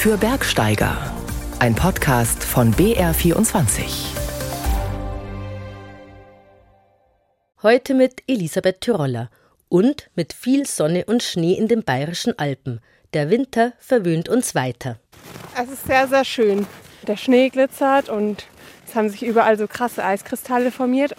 für Bergsteiger. Ein Podcast von BR24. Heute mit Elisabeth Tyroller und mit viel Sonne und Schnee in den bayerischen Alpen. Der Winter verwöhnt uns weiter. Es ist sehr, sehr schön. Der Schnee glitzert und es haben sich überall so krasse Eiskristalle formiert.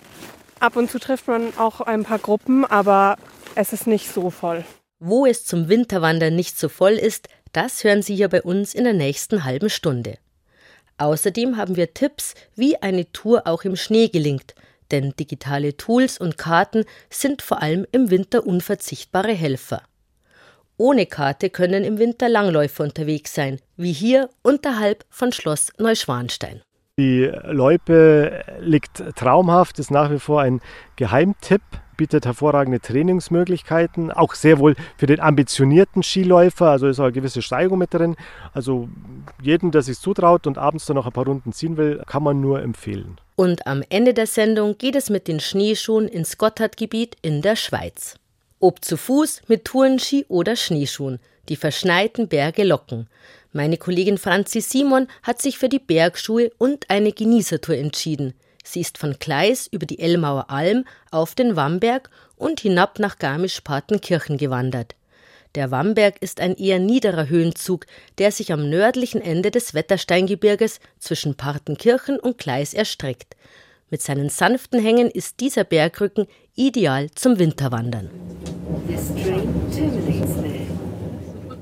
Ab und zu trifft man auch ein paar Gruppen, aber es ist nicht so voll. Wo es zum Winterwandern nicht so voll ist, das hören Sie hier bei uns in der nächsten halben Stunde. Außerdem haben wir Tipps, wie eine Tour auch im Schnee gelingt, denn digitale Tools und Karten sind vor allem im Winter unverzichtbare Helfer. Ohne Karte können im Winter Langläufer unterwegs sein, wie hier unterhalb von Schloss Neuschwanstein. Die Loipe liegt traumhaft, ist nach wie vor ein Geheimtipp, bietet hervorragende Trainingsmöglichkeiten, auch sehr wohl für den ambitionierten Skiläufer, also ist auch eine gewisse Steigung mit drin. Also jedem, der sich zutraut und abends dann noch ein paar Runden ziehen will, kann man nur empfehlen. Und am Ende der Sendung geht es mit den Schneeschuhen ins Gotthardgebiet in der Schweiz. Ob zu Fuß, mit Tourenski oder Schneeschuhen, die verschneiten Berge locken. Meine Kollegin Franzi Simon hat sich für die Bergschuhe und eine Genießertour entschieden. Sie ist von Kleis über die Elmauer Alm auf den Wamberg und hinab nach Garmisch-Partenkirchen gewandert. Der Wamberg ist ein eher niederer Höhenzug, der sich am nördlichen Ende des Wettersteingebirges zwischen Partenkirchen und Kleis erstreckt. Mit seinen sanften Hängen ist dieser Bergrücken ideal zum Winterwandern.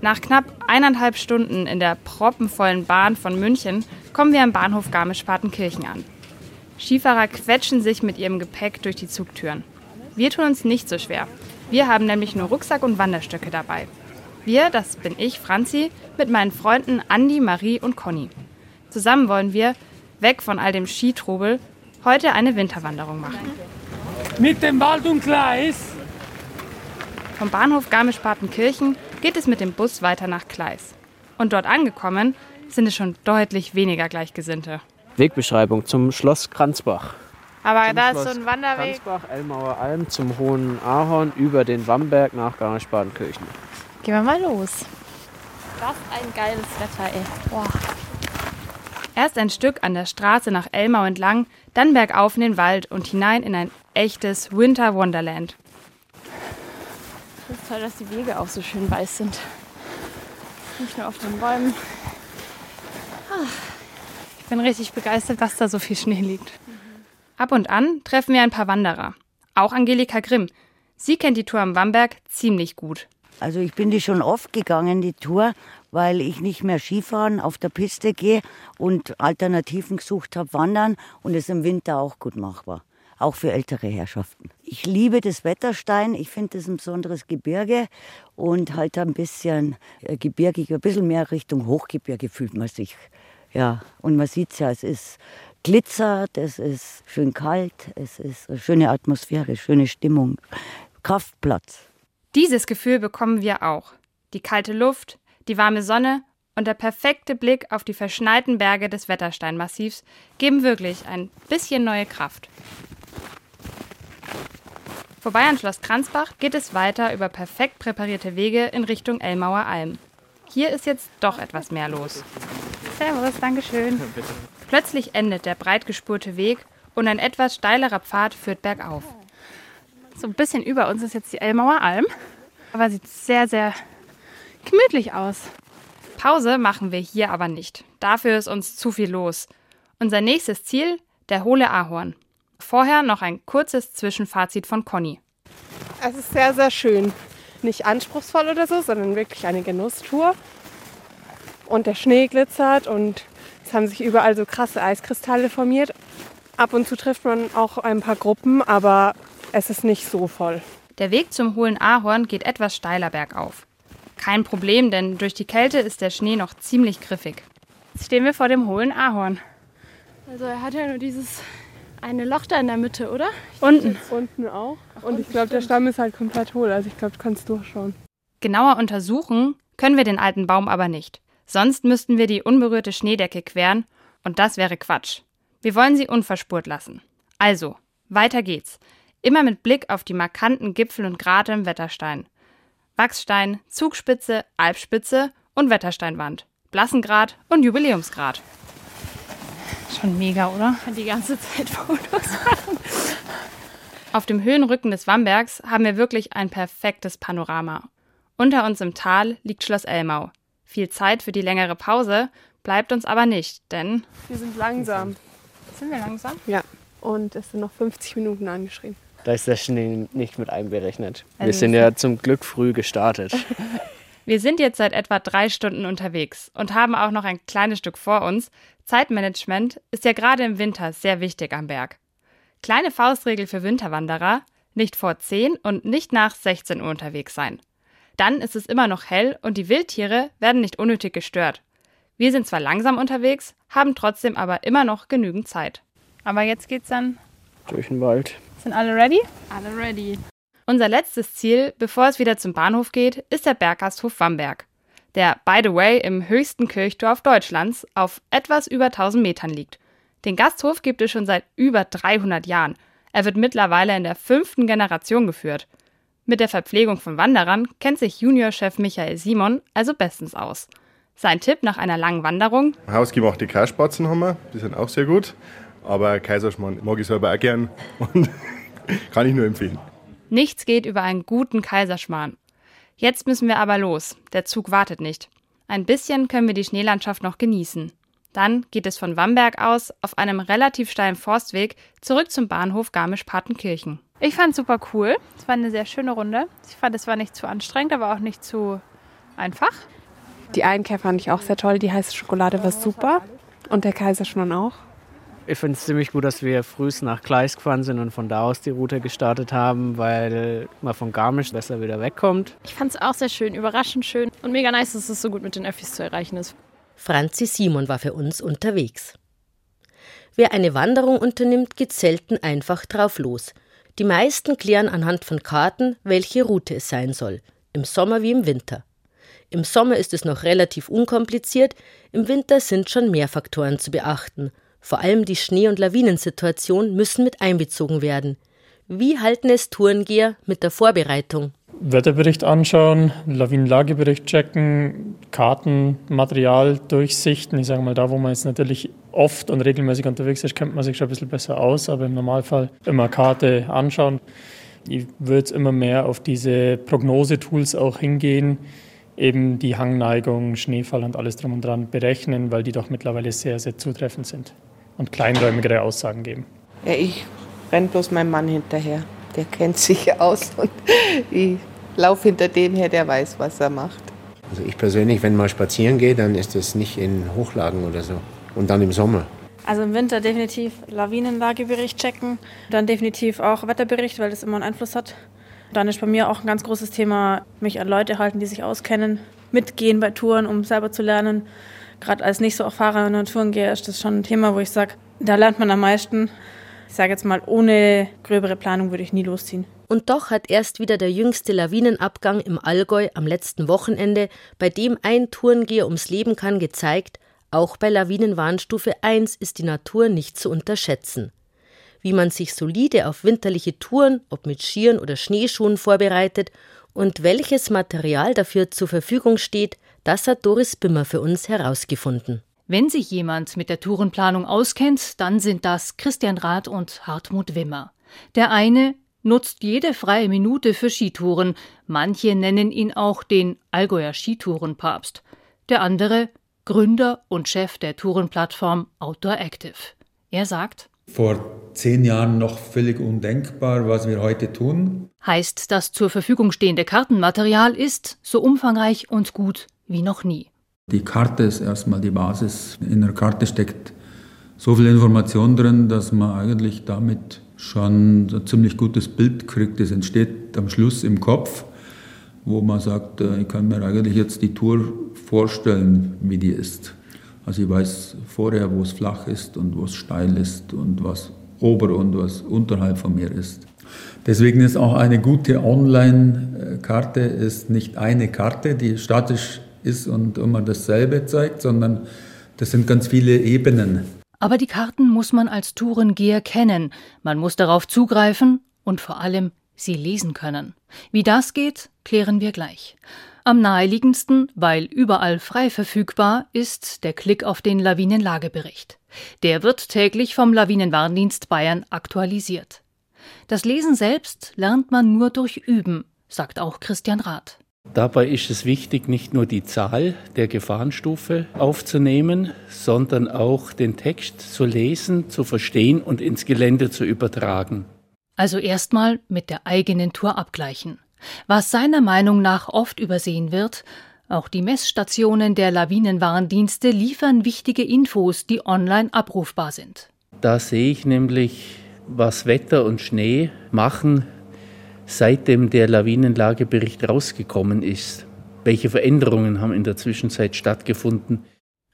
Nach knapp eineinhalb Stunden in der proppenvollen Bahn von München kommen wir am Bahnhof Garmisch-Partenkirchen an. Skifahrer quetschen sich mit ihrem Gepäck durch die Zugtüren. Wir tun uns nicht so schwer. Wir haben nämlich nur Rucksack und Wanderstöcke dabei. Wir, das bin ich, Franzi, mit meinen Freunden Andi, Marie und Conny. Zusammen wollen wir, weg von all dem Skitrubel, heute eine Winterwanderung machen. Mit dem Wald und Gleis vom Bahnhof Garmisch-Partenkirchen geht es mit dem Bus weiter nach Kleis. Und dort angekommen sind es schon deutlich weniger Gleichgesinnte. Wegbeschreibung zum Schloss Kranzbach. Aber zum da Schloss ist so ein Wanderweg. Kranzbach, Elmauer Alm zum Hohen Ahorn über den Wamberg nach Garmisch-Partenkirchen. Gehen wir mal los. Was ein geiles Wetter, ey. Boah. Erst ein Stück an der Straße nach Elmau entlang, dann bergauf in den Wald und hinein in ein echtes Winter Wonderland. Es ist toll, dass die Wege auch so schön weiß sind. Nicht nur auf den Bäumen. Ich bin richtig begeistert, dass da so viel Schnee liegt. Ab und an treffen wir ein paar Wanderer. Auch Angelika Grimm. Sie kennt die Tour am Wamberg ziemlich gut. Also ich bin die schon oft gegangen, die Tour, weil ich nicht mehr Skifahren auf der Piste gehe und Alternativen gesucht habe, wandern und es im Winter auch gut machbar auch für ältere Herrschaften. Ich liebe das Wetterstein. Ich finde das ein besonderes Gebirge und halt ein bisschen äh, gebirgig, ein bisschen mehr Richtung Hochgebirge fühlt man sich. Ja, und man sieht es ja, es ist glitzert, es ist schön kalt, es ist eine schöne Atmosphäre, schöne Stimmung, Kraftplatz. Dieses Gefühl bekommen wir auch. Die kalte Luft, die warme Sonne und der perfekte Blick auf die verschneiten Berge des Wettersteinmassivs geben wirklich ein bisschen neue Kraft. Vorbei an Schloss Kranzbach geht es weiter über perfekt präparierte Wege in Richtung Elmauer Alm. Hier ist jetzt doch etwas mehr los. Servus, Dankeschön. Plötzlich endet der breit gespurte Weg und ein etwas steilerer Pfad führt bergauf. So ein bisschen über uns ist jetzt die Elmauer Alm, aber sieht sehr, sehr gemütlich aus. Pause machen wir hier aber nicht. Dafür ist uns zu viel los. Unser nächstes Ziel, der Hohle Ahorn. Vorher noch ein kurzes Zwischenfazit von Conny. Es ist sehr, sehr schön. Nicht anspruchsvoll oder so, sondern wirklich eine Genusstour. Und der Schnee glitzert und es haben sich überall so krasse Eiskristalle formiert. Ab und zu trifft man auch ein paar Gruppen, aber es ist nicht so voll. Der Weg zum Hohlen Ahorn geht etwas steiler bergauf. Kein Problem, denn durch die Kälte ist der Schnee noch ziemlich griffig. Jetzt stehen wir vor dem Hohlen Ahorn. Also er hat ja nur dieses eine Loch da in der Mitte, oder? Unten. Unten auch. Ach, und ich glaube, der Stamm ist halt komplett hohl. Also ich glaube, du kannst durchschauen. Genauer untersuchen können wir den alten Baum aber nicht. Sonst müssten wir die unberührte Schneedecke queren und das wäre Quatsch. Wir wollen sie unverspurt lassen. Also, weiter geht's. Immer mit Blick auf die markanten Gipfel und Grate im Wetterstein. Wachsstein, Zugspitze, Alpspitze und Wettersteinwand. Blassengrad und Jubiläumsgrad. Schon mega, oder? Die ganze Zeit Fotos machen. Auf dem Höhenrücken des Wambergs haben wir wirklich ein perfektes Panorama. Unter uns im Tal liegt Schloss Elmau. Viel Zeit für die längere Pause bleibt uns aber nicht, denn Wir sind langsam. sind wir langsam? Ja. Und es sind noch 50 Minuten angeschrieben. Da ist der Schnee nicht mit einberechnet. Wir Also sind wir ja zum Glück früh gestartet. Wir sind jetzt seit etwa drei Stunden unterwegs und haben auch noch ein kleines Stück vor uns. Zeitmanagement ist ja gerade im Winter sehr wichtig am Berg. Kleine Faustregel für Winterwanderer, nicht vor 10 und nicht nach 16 Uhr unterwegs sein. Dann ist es immer noch hell und die Wildtiere werden nicht unnötig gestört. Wir sind zwar langsam unterwegs, haben trotzdem aber immer noch genügend Zeit. Aber jetzt geht's dann. Durch den Wald. Sind alle ready? Alle ready. Unser letztes Ziel, bevor es wieder zum Bahnhof geht, ist der Berggasthof Wamberg, der, by the way, im höchsten Kirchdorf Deutschlands auf etwas über 1000 Metern liegt. Den Gasthof gibt es schon seit über 300 Jahren. Er wird mittlerweile in der fünften Generation geführt. Mit der Verpflegung von Wanderern kennt sich Juniorchef Michael Simon also bestens aus. Sein Tipp nach einer langen Wanderung: Hausgemachte Kaspatzen haben wir, die sind auch sehr gut. Aber Kaiserschmarrn mag ich selber auch gern und kann ich nur empfehlen. Nichts geht über einen guten Kaiserschmarrn. Jetzt müssen wir aber los. Der Zug wartet nicht. Ein bisschen können wir die Schneelandschaft noch genießen. Dann geht es von Wamberg aus auf einem relativ steilen Forstweg zurück zum Bahnhof Garmisch-Partenkirchen. Ich fand es super cool. Es war eine sehr schöne Runde. Ich fand, es war nicht zu anstrengend, aber auch nicht zu einfach. Die Einkehr fand ich auch sehr toll. Die heiße Schokolade war super. Und der Kaiserschmarrn auch. Ich finde es ziemlich gut, dass wir frühst nach Gleis gefahren sind und von da aus die Route gestartet haben, weil man von Garmisch besser wieder wegkommt. Ich fand es auch sehr schön, überraschend schön und mega nice, dass es so gut mit den Öffis zu erreichen ist. Franzi Simon war für uns unterwegs. Wer eine Wanderung unternimmt, geht selten einfach drauf los. Die meisten klären anhand von Karten, welche Route es sein soll, im Sommer wie im Winter. Im Sommer ist es noch relativ unkompliziert, im Winter sind schon mehr Faktoren zu beachten. Vor allem die Schnee- und Lawinensituation müssen mit einbezogen werden. Wie halten es Tourengeher mit der Vorbereitung? Wetterbericht anschauen, Lawinenlagebericht checken, Karten, Material durchsichten. Ich sage mal, da wo man jetzt natürlich oft und regelmäßig unterwegs ist, kennt man sich schon ein bisschen besser aus, aber im Normalfall immer Karte anschauen. Ich würde jetzt immer mehr auf diese Prognosetools auch hingehen, eben die Hangneigung, Schneefall und alles drum und dran berechnen, weil die doch mittlerweile sehr, sehr zutreffend sind und kleinräumigere Aussagen geben. Ja, ich renn bloß meinem Mann hinterher. Der kennt sich aus und ich laufe hinter dem her, der weiß, was er macht. Also ich persönlich, wenn mal spazieren gehe, dann ist das nicht in Hochlagen oder so. Und dann im Sommer. Also im Winter definitiv Lawinenlagebericht checken, dann definitiv auch Wetterbericht, weil das immer einen Einfluss hat. Dann ist bei mir auch ein ganz großes Thema, mich an Leute halten, die sich auskennen, mitgehen bei Touren, um selber zu lernen. Gerade als nicht so erfahrener Tourengeher ist das schon ein Thema, wo ich sage, da lernt man am meisten. Ich sage jetzt mal, ohne gröbere Planung würde ich nie losziehen. Und doch hat erst wieder der jüngste Lawinenabgang im Allgäu am letzten Wochenende, bei dem ein Tourengeher ums Leben kann, gezeigt, auch bei Lawinenwarnstufe 1 ist die Natur nicht zu unterschätzen. Wie man sich solide auf winterliche Touren, ob mit Skiern oder Schneeschuhen vorbereitet und welches Material dafür zur Verfügung steht, das hat Doris Bimmer für uns herausgefunden. Wenn sich jemand mit der Tourenplanung auskennt, dann sind das Christian Rath und Hartmut Wimmer. Der eine nutzt jede freie Minute für Skitouren, manche nennen ihn auch den Allgäuer Skitourenpapst. Der andere Gründer und Chef der Tourenplattform Outdoor Active. Er sagt, vor zehn Jahren noch völlig undenkbar, was wir heute tun. Heißt, das zur Verfügung stehende Kartenmaterial ist so umfangreich und gut wie noch nie. Die Karte ist erstmal die Basis. In der Karte steckt so viel Information drin, dass man eigentlich damit schon ein ziemlich gutes Bild kriegt. Es entsteht am Schluss im Kopf, wo man sagt, ich kann mir eigentlich jetzt die Tour vorstellen, wie die ist. Also ich weiß vorher, wo es flach ist und wo es steil ist und was ober und was unterhalb von mir ist. Deswegen ist auch eine gute Online-Karte ist nicht eine Karte, die statisch ist und immer dasselbe zeigt, sondern das sind ganz viele Ebenen. Aber die Karten muss man als Tourengeher kennen. Man muss darauf zugreifen und vor allem sie lesen können. Wie das geht, klären wir gleich. Am naheliegendsten, weil überall frei verfügbar, ist der Klick auf den Lawinenlagebericht. Der wird täglich vom Lawinenwarndienst Bayern aktualisiert. Das Lesen selbst lernt man nur durch Üben, sagt auch Christian Rath. Dabei ist es wichtig, nicht nur die Zahl der Gefahrenstufe aufzunehmen, sondern auch den Text zu lesen, zu verstehen und ins Gelände zu übertragen. Also erstmal mit der eigenen Tour abgleichen. Was seiner Meinung nach oft übersehen wird, auch die Messstationen der Lawinenwarndienste liefern wichtige Infos, die online abrufbar sind. Da sehe ich nämlich, was Wetter und Schnee machen, seitdem der Lawinenlagebericht rausgekommen ist. Welche Veränderungen haben in der Zwischenzeit stattgefunden?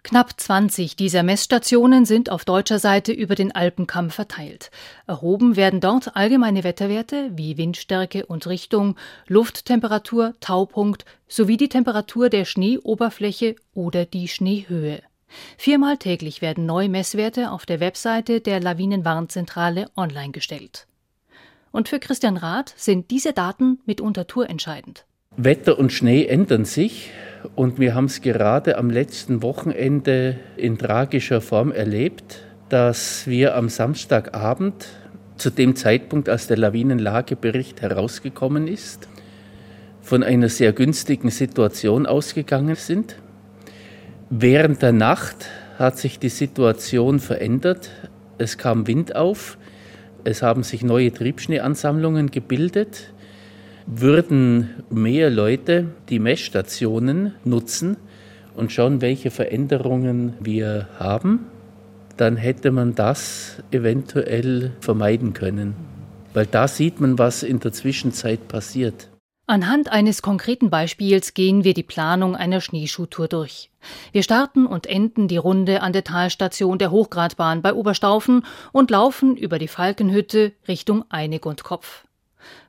Knapp 20 dieser Messstationen sind auf deutscher Seite über den Alpenkamm verteilt. Erhoben werden dort allgemeine Wetterwerte wie Windstärke und Richtung, Lufttemperatur, Taupunkt sowie die Temperatur der Schneeoberfläche oder die Schneehöhe. Viermal täglich werden neue Messwerte auf der Webseite der Lawinenwarnzentrale online gestellt. Und für Christian Rath sind diese Daten mitunter tourentscheidend. Wetter und Schnee ändern sich. Und wir haben es gerade am letzten Wochenende in tragischer Form erlebt, dass wir am Samstagabend, zu dem Zeitpunkt, als der Lawinenlagebericht herausgekommen ist, von einer sehr günstigen Situation ausgegangen sind. Während der Nacht hat sich die Situation verändert. Es kam Wind auf, es haben sich neue Triebschneeansammlungen gebildet würden mehr Leute die Messstationen nutzen und schauen, welche Veränderungen wir haben, dann hätte man das eventuell vermeiden können. Weil da sieht man, was in der Zwischenzeit passiert. Anhand eines konkreten Beispiels gehen wir die Planung einer Schneeschuhtour durch. Wir starten und enden die Runde an der Talstation der Hochgradbahn bei Oberstaufen und laufen über die Falkenhütte Richtung Einigundkopf.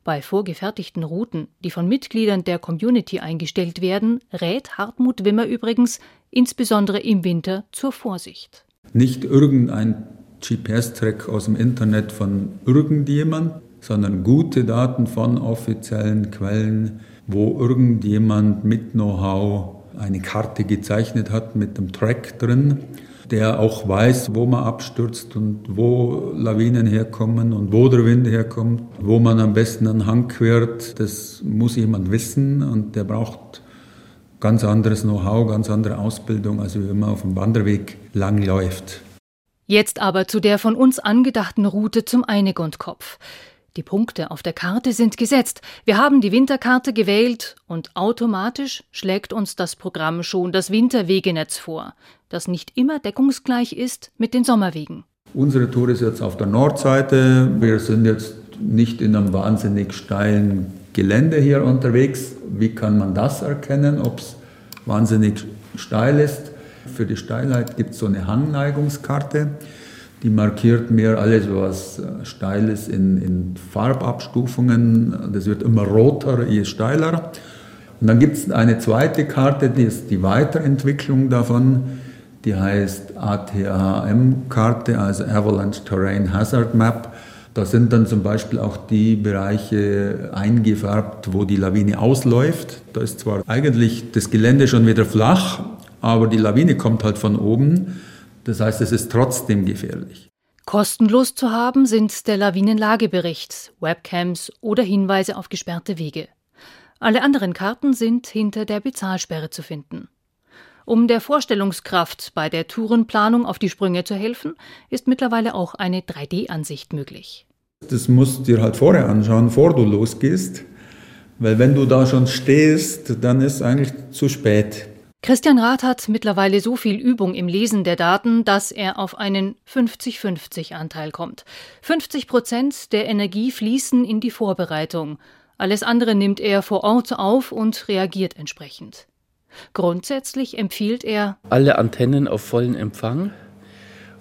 Bei vorgefertigten Routen, die von Mitgliedern der Community eingestellt werden, rät Hartmut Wimmer übrigens insbesondere im Winter zur Vorsicht. Nicht irgendein GPS-Track aus dem Internet von irgendjemand, sondern gute Daten von offiziellen Quellen, wo irgendjemand mit Know-how eine Karte gezeichnet hat mit dem Track drin der auch weiß, wo man abstürzt und wo Lawinen herkommen und wo der Wind herkommt, wo man am besten einen Hang quert. Das muss jemand wissen und der braucht ganz anderes Know-how, ganz andere Ausbildung, als wenn man auf dem Wanderweg lang läuft. Jetzt aber zu der von uns angedachten Route zum Einigundkopf. Die Punkte auf der Karte sind gesetzt. Wir haben die Winterkarte gewählt und automatisch schlägt uns das Programm schon das Winterwegenetz vor, das nicht immer deckungsgleich ist mit den Sommerwegen. Unsere Tour ist jetzt auf der Nordseite. Wir sind jetzt nicht in einem wahnsinnig steilen Gelände hier unterwegs. Wie kann man das erkennen, ob es wahnsinnig steil ist? Für die Steilheit gibt es so eine Hangneigungskarte. Die markiert mir alles, was äh, steil ist in, in Farbabstufungen. Das wird immer roter, je steiler. Und dann gibt es eine zweite Karte, die ist die Weiterentwicklung davon. Die heißt ATHM-Karte, also Avalanche Terrain Hazard Map. Da sind dann zum Beispiel auch die Bereiche eingefärbt, wo die Lawine ausläuft. Da ist zwar eigentlich das Gelände schon wieder flach, aber die Lawine kommt halt von oben. Das heißt, es ist trotzdem gefährlich. Kostenlos zu haben sind der Lawinenlagebericht, Webcams oder Hinweise auf gesperrte Wege. Alle anderen Karten sind hinter der Bezahlsperre zu finden. Um der Vorstellungskraft bei der Tourenplanung auf die Sprünge zu helfen, ist mittlerweile auch eine 3D-Ansicht möglich. Das musst du dir halt vorher anschauen, bevor du losgehst. Weil wenn du da schon stehst, dann ist eigentlich zu spät. Christian Rath hat mittlerweile so viel Übung im Lesen der Daten, dass er auf einen 50-50-Anteil kommt. 50 Prozent der Energie fließen in die Vorbereitung. Alles andere nimmt er vor Ort auf und reagiert entsprechend. Grundsätzlich empfiehlt er alle Antennen auf vollen Empfang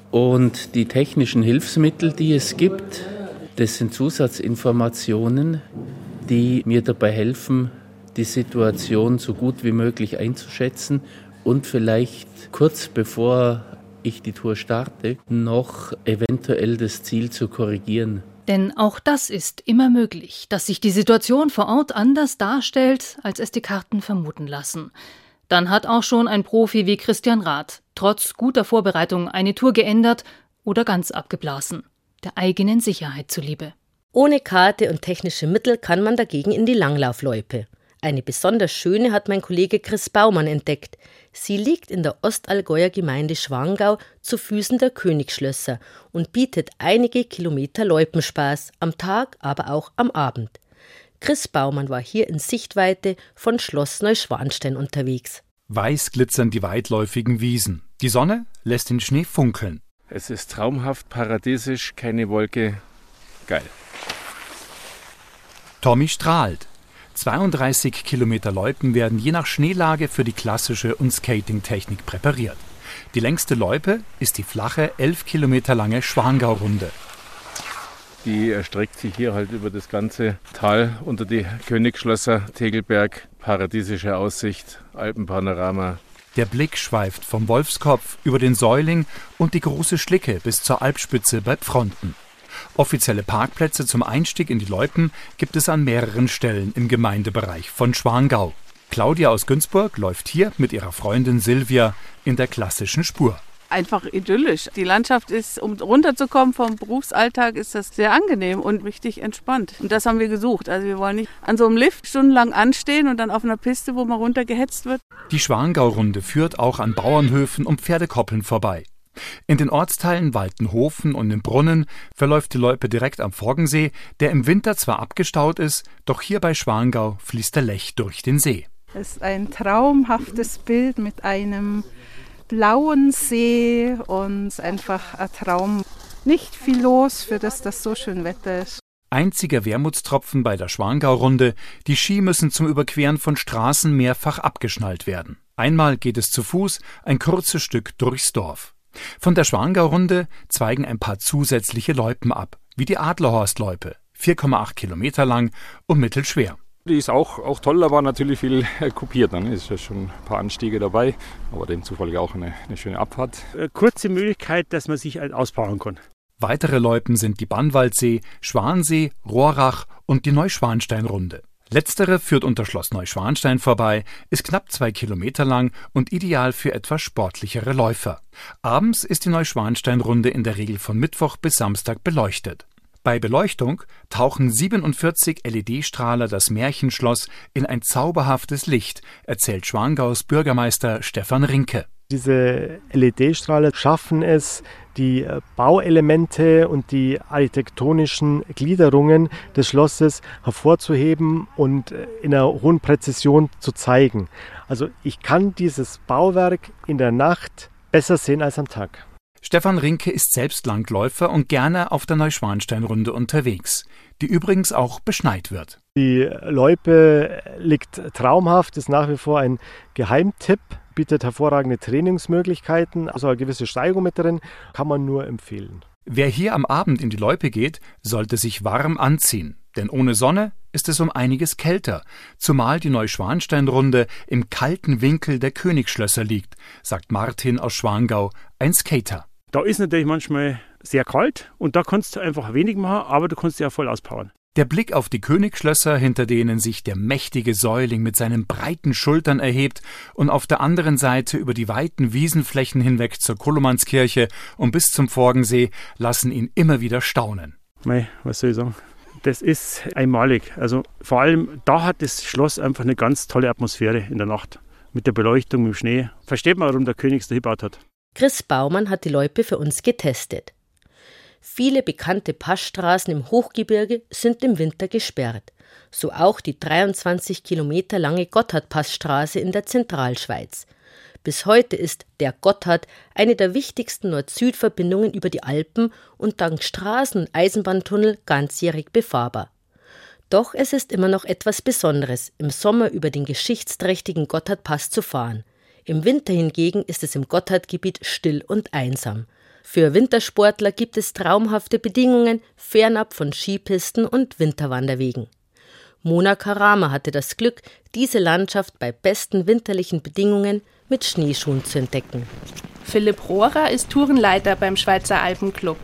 und die technischen Hilfsmittel, die es gibt, das sind Zusatzinformationen, die mir dabei helfen, die Situation so gut wie möglich einzuschätzen und vielleicht kurz bevor ich die Tour starte, noch eventuell das Ziel zu korrigieren. Denn auch das ist immer möglich, dass sich die Situation vor Ort anders darstellt, als es die Karten vermuten lassen. Dann hat auch schon ein Profi wie Christian Rath trotz guter Vorbereitung eine Tour geändert oder ganz abgeblasen, der eigenen Sicherheit zuliebe. Ohne Karte und technische Mittel kann man dagegen in die Langlaufloipe. Eine besonders schöne hat mein Kollege Chris Baumann entdeckt. Sie liegt in der Ostallgäuer Gemeinde Schwangau zu Füßen der Königsschlösser und bietet einige Kilometer Loipenspaß, am Tag, aber auch am Abend. Chris Baumann war hier in Sichtweite von Schloss Neuschwanstein unterwegs. Weiß glitzern die weitläufigen Wiesen. Die Sonne lässt den Schnee funkeln. Es ist traumhaft, paradiesisch, keine Wolke. Geil. Tommy strahlt. 32 Kilometer Loipen werden je nach Schneelage für die klassische und Skating-Technik präpariert. Die längste Loipe ist die flache, 11 Kilometer lange Schwangau-Runde. Die erstreckt sich hier halt über das ganze Tal unter die Königsschlösser, Tegelberg, paradiesische Aussicht, Alpenpanorama. Der Blick schweift vom Wolfskopf über den Säuling und die große Schlicke bis zur Alpspitze bei Pfronten. Offizielle Parkplätze zum Einstieg in die Loipen gibt es an mehreren Stellen im Gemeindebereich von Schwangau. Claudia aus Günzburg läuft hier mit ihrer Freundin Silvia in der klassischen Spur. Einfach idyllisch. Die Landschaft ist, um runterzukommen vom Berufsalltag, ist das sehr angenehm und richtig entspannt. Und das haben wir gesucht. Also wir wollen nicht an so einem Lift stundenlang anstehen und dann auf einer Piste, wo man runtergehetzt wird. Die Schwangau-Runde führt auch an Bauernhöfen und Pferdekoppeln vorbei. In den Ortsteilen Waltenhofen und im Brunnen verläuft die Loipe direkt am Forgensee, der im Winter zwar abgestaut ist, doch hier bei Schwangau fließt der Lech durch den See. Es ist ein traumhaftes Bild mit einem blauen See und einfach ein Traum. Nicht viel los, für das das so schön Wetter ist. Einziger Wermutstropfen bei der Schwangau-Runde, die Ski müssen zum Überqueren von Straßen mehrfach abgeschnallt werden. Einmal geht es zu Fuß ein kurzes Stück durchs Dorf. Von der Schwangau-Runde zweigen ein paar zusätzliche Loipen ab, wie die Adlerhorst-Loipe, 4,8 Kilometer lang und mittelschwer. Die ist auch, auch toll, da war natürlich viel äh, kopiert. Dann ist ja schon ein paar Anstiege dabei, aber demzufolge auch eine, eine schöne Abfahrt. Äh, kurze Möglichkeit, dass man sich halt ausbauen kann. Weitere Loipen sind die Bannwaldsee, Schwansee, Rohrach und die Neuschwanstein-Runde. Letztere führt unter Schloss Neuschwanstein vorbei, ist knapp zwei Kilometer lang und ideal für etwas sportlichere Läufer. Abends ist die Neuschwanstein-Runde in der Regel von Mittwoch bis Samstag beleuchtet. Bei Beleuchtung tauchen 47 LED-Strahler das Märchenschloss in ein zauberhaftes Licht, erzählt Schwangaus Bürgermeister Stefan Rinke. Diese LED-Strahler schaffen es, die äh, Bauelemente und die architektonischen Gliederungen des Schlosses hervorzuheben und äh, in einer hohen Präzision zu zeigen. Also ich kann dieses Bauwerk in der Nacht besser sehen als am Tag. Stefan Rinke ist selbst Langläufer und gerne auf der Neuschwanstein-Runde unterwegs, die übrigens auch beschneit wird. Die Loipe liegt traumhaft, ist nach wie vor ein Geheimtipp, bietet hervorragende Trainingsmöglichkeiten, also eine gewisse Steigung mit drin, kann man nur empfehlen. Wer hier am Abend in die Loipe geht, sollte sich warm anziehen, denn ohne Sonne ist es um einiges kälter, zumal die Neuschwanstein-Runde im kalten Winkel der Königsschlösser liegt, sagt Martin aus Schwangau, ein Skater. Da ist natürlich manchmal sehr kalt und da kannst du einfach wenig machen, aber du kannst ja voll auspowern. Der Blick auf die Königsschlösser, hinter denen sich der mächtige Säuling mit seinen breiten Schultern erhebt, und auf der anderen Seite über die weiten Wiesenflächen hinweg zur Kolomannskirche und bis zum Forgensee, lassen ihn immer wieder staunen. Mei, was soll ich sagen? Das ist einmalig. Also vor allem da hat das Schloss einfach eine ganz tolle Atmosphäre in der Nacht. Mit der Beleuchtung, mit dem Schnee. Versteht man, warum der König es da gebaut hat. Chris Baumann hat die Loipe für uns getestet. Viele bekannte Passstraßen im Hochgebirge sind im Winter gesperrt, so auch die 23 Kilometer lange Gotthardpassstraße in der Zentralschweiz. Bis heute ist der Gotthard eine der wichtigsten Nord-Süd-Verbindungen über die Alpen und dank Straßen- und Eisenbahntunnel ganzjährig befahrbar. Doch es ist immer noch etwas Besonderes, im Sommer über den geschichtsträchtigen Gotthardpass zu fahren. Im Winter hingegen ist es im Gotthardgebiet still und einsam. Für Wintersportler gibt es traumhafte Bedingungen fernab von Skipisten und Winterwanderwegen. Mona Karama hatte das Glück, diese Landschaft bei besten winterlichen Bedingungen mit Schneeschuhen zu entdecken. Philipp Rohrer ist Tourenleiter beim Schweizer Alpenclub.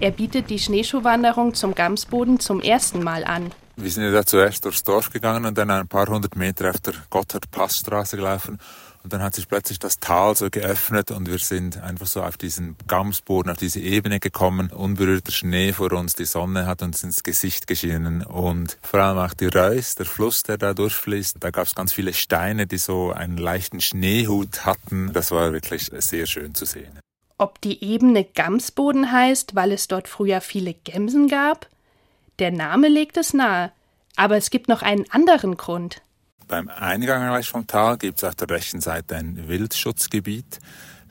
Er bietet die Schneeschuhwanderung zum Gamsboden zum ersten Mal an. Wir sind ja da zuerst durchs Dorf gegangen und dann ein paar hundert Meter auf der Gotthard-Passstraße gelaufen. Und dann hat sich plötzlich das Tal so geöffnet und wir sind einfach so auf diesen Gamsboden, auf diese Ebene gekommen. Unberührter Schnee vor uns, die Sonne hat uns ins Gesicht geschienen und vor allem auch die Reuss, der Fluss, der da durchfließt. Da gab es ganz viele Steine, die so einen leichten Schneehut hatten. Das war wirklich sehr schön zu sehen. Ob die Ebene Gamsboden heißt, weil es dort früher viele Gemsen gab? Der Name legt es nahe. Aber es gibt noch einen anderen Grund. Beim Eingang gleich vom Tal gibt es auf der rechten Seite ein Wildschutzgebiet.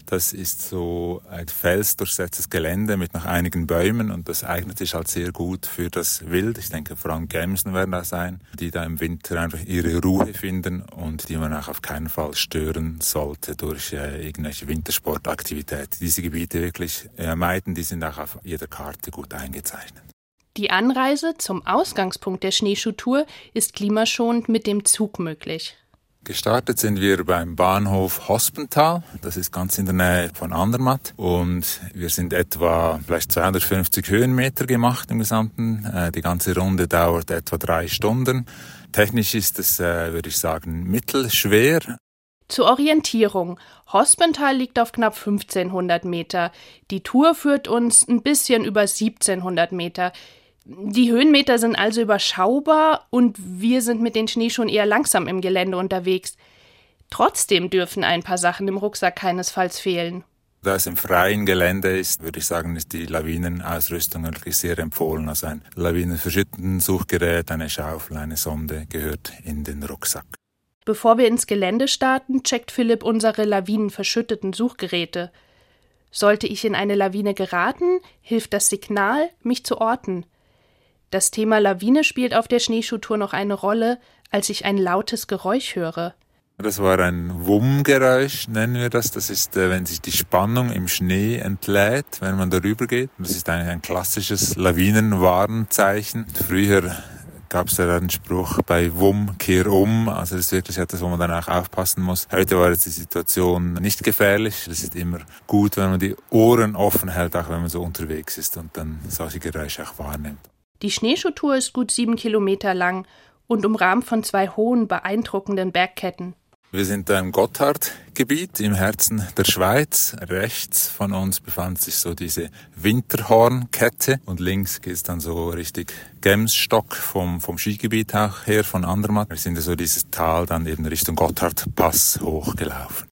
Das ist so ein felsdurchsetztes Gelände mit noch einigen Bäumen und das eignet sich halt sehr gut für das Wild. Ich denke, vor allem Gämsen werden da sein, die da im Winter einfach ihre Ruhe finden und die man auch auf keinen Fall stören sollte durch äh, irgendwelche Wintersportaktivitäten. Diese Gebiete wirklich äh, meiden, die sind auch auf jeder Karte gut eingezeichnet. Die Anreise zum Ausgangspunkt der Schneeschuhtour ist klimaschonend mit dem Zug möglich. Gestartet sind wir beim Bahnhof Hospental. Das ist ganz in der Nähe von Andermatt. Und wir sind etwa vielleicht 250 Höhenmeter gemacht im Gesamten. Äh, die ganze Runde dauert etwa drei Stunden. Technisch ist es, äh, würde ich sagen, mittelschwer. Zur Orientierung. Hospental liegt auf knapp 1500 Meter. Die Tour führt uns ein bisschen über 1700 Meter. Die Höhenmeter sind also überschaubar und wir sind mit den Schneeschuhen eher langsam im Gelände unterwegs. Trotzdem dürfen ein paar Sachen im Rucksack keinesfalls fehlen. Da es im freien Gelände ist, würde ich sagen, ist die Lawinenausrüstung wirklich sehr empfohlen. Also ein Lawinenverschüttensuchgerät, eine Schaufel, eine Sonde gehört in den Rucksack. Bevor wir ins Gelände starten, checkt Philipp unsere lawinenverschütteten Suchgeräte. Sollte ich in eine Lawine geraten, hilft das Signal, mich zu orten. Das Thema Lawine spielt auf der Schneeschuhtour noch eine Rolle, als ich ein lautes Geräusch höre. Das war ein Wummgeräusch, nennen wir das. Das ist, äh, wenn sich die Spannung im Schnee entlädt, wenn man darüber geht. Das ist eigentlich ein klassisches Lawinenwarnzeichen. Früher gab es ja den Spruch bei Wumm, kehr um. Also das ist wirklich etwas, wo man dann auch aufpassen muss. Heute war jetzt die Situation nicht gefährlich. Es ist immer gut, wenn man die Ohren offen hält, auch wenn man so unterwegs ist und dann solche Geräusche auch wahrnimmt. Die Schneeschuhtour ist gut sieben Kilometer lang und umrahmt von zwei hohen, beeindruckenden Bergketten. Wir sind da im Gotthardgebiet im Herzen der Schweiz. Rechts von uns befand sich so diese Winterhornkette und links geht es dann so richtig Gemsstock vom, vom Skigebiet auch her von Andermatt. Wir sind so dieses Tal dann eben Richtung Gotthardpass hochgelaufen.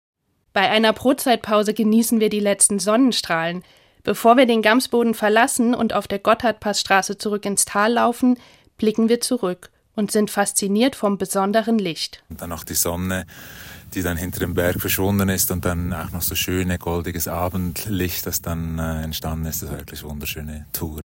Bei einer Brotzeitpause genießen wir die letzten Sonnenstrahlen. Bevor wir den Gamsboden verlassen und auf der Gotthardpassstraße zurück ins Tal laufen, blicken wir zurück und sind fasziniert vom besonderen Licht. Und dann noch die Sonne, die dann hinter dem Berg verschwunden ist und dann auch noch so schöne goldiges Abendlicht, das dann äh, entstanden ist. Das ist wirklich eine wunderschöne Tour.